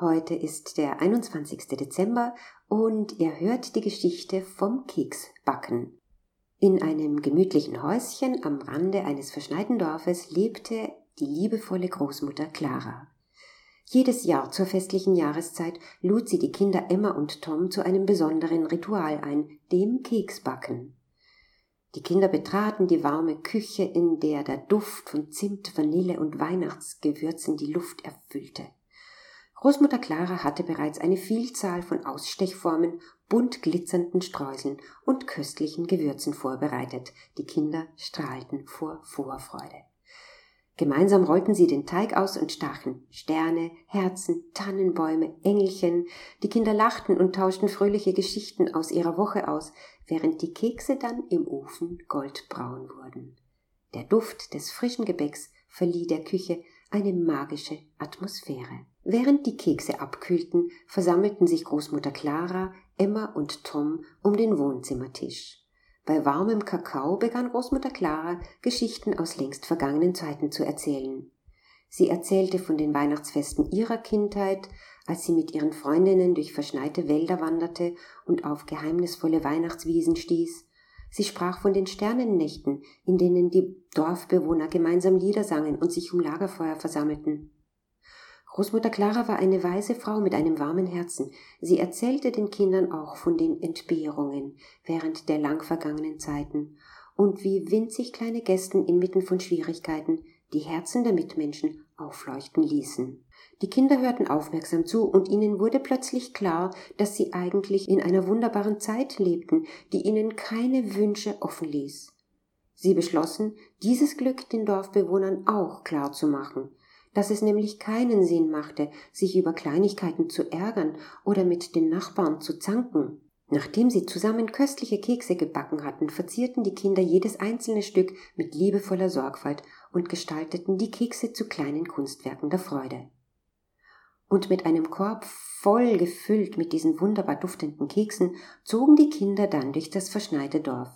Heute ist der 21. Dezember und ihr hört die Geschichte vom Keksbacken. In einem gemütlichen Häuschen am Rande eines verschneiten Dorfes lebte die liebevolle Großmutter Clara. Jedes Jahr zur festlichen Jahreszeit lud sie die Kinder Emma und Tom zu einem besonderen Ritual ein, dem Keksbacken. Die Kinder betraten die warme Küche, in der der Duft von Zimt, Vanille und Weihnachtsgewürzen die Luft erfüllte. Großmutter Clara hatte bereits eine Vielzahl von Ausstechformen, bunt glitzernden Streuseln und köstlichen Gewürzen vorbereitet. Die Kinder strahlten vor Vorfreude. Gemeinsam rollten sie den Teig aus und stachen Sterne, Herzen, Tannenbäume, Engelchen. Die Kinder lachten und tauschten fröhliche Geschichten aus ihrer Woche aus, während die Kekse dann im Ofen goldbraun wurden. Der Duft des frischen Gebäcks verlieh der Küche eine magische Atmosphäre. Während die Kekse abkühlten, versammelten sich Großmutter Clara, Emma und Tom um den Wohnzimmertisch. Bei warmem Kakao begann Großmutter Clara Geschichten aus längst vergangenen Zeiten zu erzählen. Sie erzählte von den Weihnachtsfesten ihrer Kindheit, als sie mit ihren Freundinnen durch verschneite Wälder wanderte und auf geheimnisvolle Weihnachtswiesen stieß. Sie sprach von den Sternennächten, in denen die Dorfbewohner gemeinsam Lieder sangen und sich um Lagerfeuer versammelten. Großmutter Clara war eine weise Frau mit einem warmen Herzen. Sie erzählte den Kindern auch von den Entbehrungen während der lang vergangenen Zeiten und wie winzig kleine Gästen inmitten von Schwierigkeiten die Herzen der Mitmenschen aufleuchten ließen. Die Kinder hörten aufmerksam zu und ihnen wurde plötzlich klar, dass sie eigentlich in einer wunderbaren Zeit lebten, die ihnen keine Wünsche offen ließ. Sie beschlossen, dieses Glück den Dorfbewohnern auch klar zu machen, dass es nämlich keinen Sinn machte, sich über Kleinigkeiten zu ärgern oder mit den Nachbarn zu zanken. Nachdem sie zusammen köstliche Kekse gebacken hatten, verzierten die Kinder jedes einzelne Stück mit liebevoller Sorgfalt und gestalteten die Kekse zu kleinen Kunstwerken der Freude. Und mit einem Korb voll gefüllt mit diesen wunderbar duftenden Keksen zogen die Kinder dann durch das verschneite Dorf.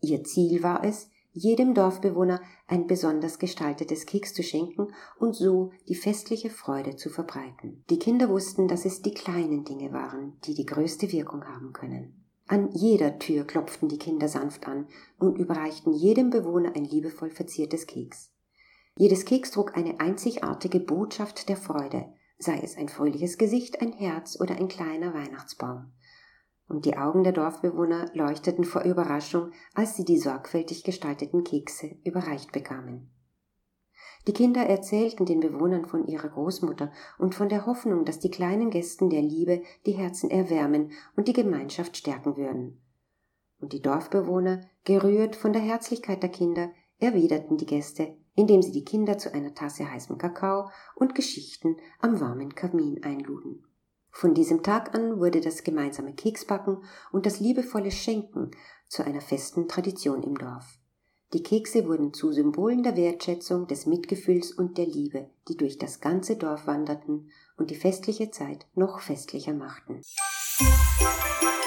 Ihr Ziel war es, jedem Dorfbewohner ein besonders gestaltetes Keks zu schenken und so die festliche Freude zu verbreiten. Die Kinder wussten, dass es die kleinen Dinge waren, die die größte Wirkung haben können. An jeder Tür klopften die Kinder sanft an und überreichten jedem Bewohner ein liebevoll verziertes Keks. Jedes Keks trug eine einzigartige Botschaft der Freude, sei es ein fröhliches Gesicht, ein Herz oder ein kleiner Weihnachtsbaum und die Augen der Dorfbewohner leuchteten vor Überraschung, als sie die sorgfältig gestalteten Kekse überreicht bekamen. Die Kinder erzählten den Bewohnern von ihrer Großmutter und von der Hoffnung, dass die kleinen Gästen der Liebe die Herzen erwärmen und die Gemeinschaft stärken würden. Und die Dorfbewohner, gerührt von der Herzlichkeit der Kinder, erwiderten die Gäste, indem sie die Kinder zu einer Tasse heißem Kakao und Geschichten am warmen Kamin einluden. Von diesem Tag an wurde das gemeinsame Keksbacken und das liebevolle Schenken zu einer festen Tradition im Dorf. Die Kekse wurden zu Symbolen der Wertschätzung, des Mitgefühls und der Liebe, die durch das ganze Dorf wanderten und die festliche Zeit noch festlicher machten. Musik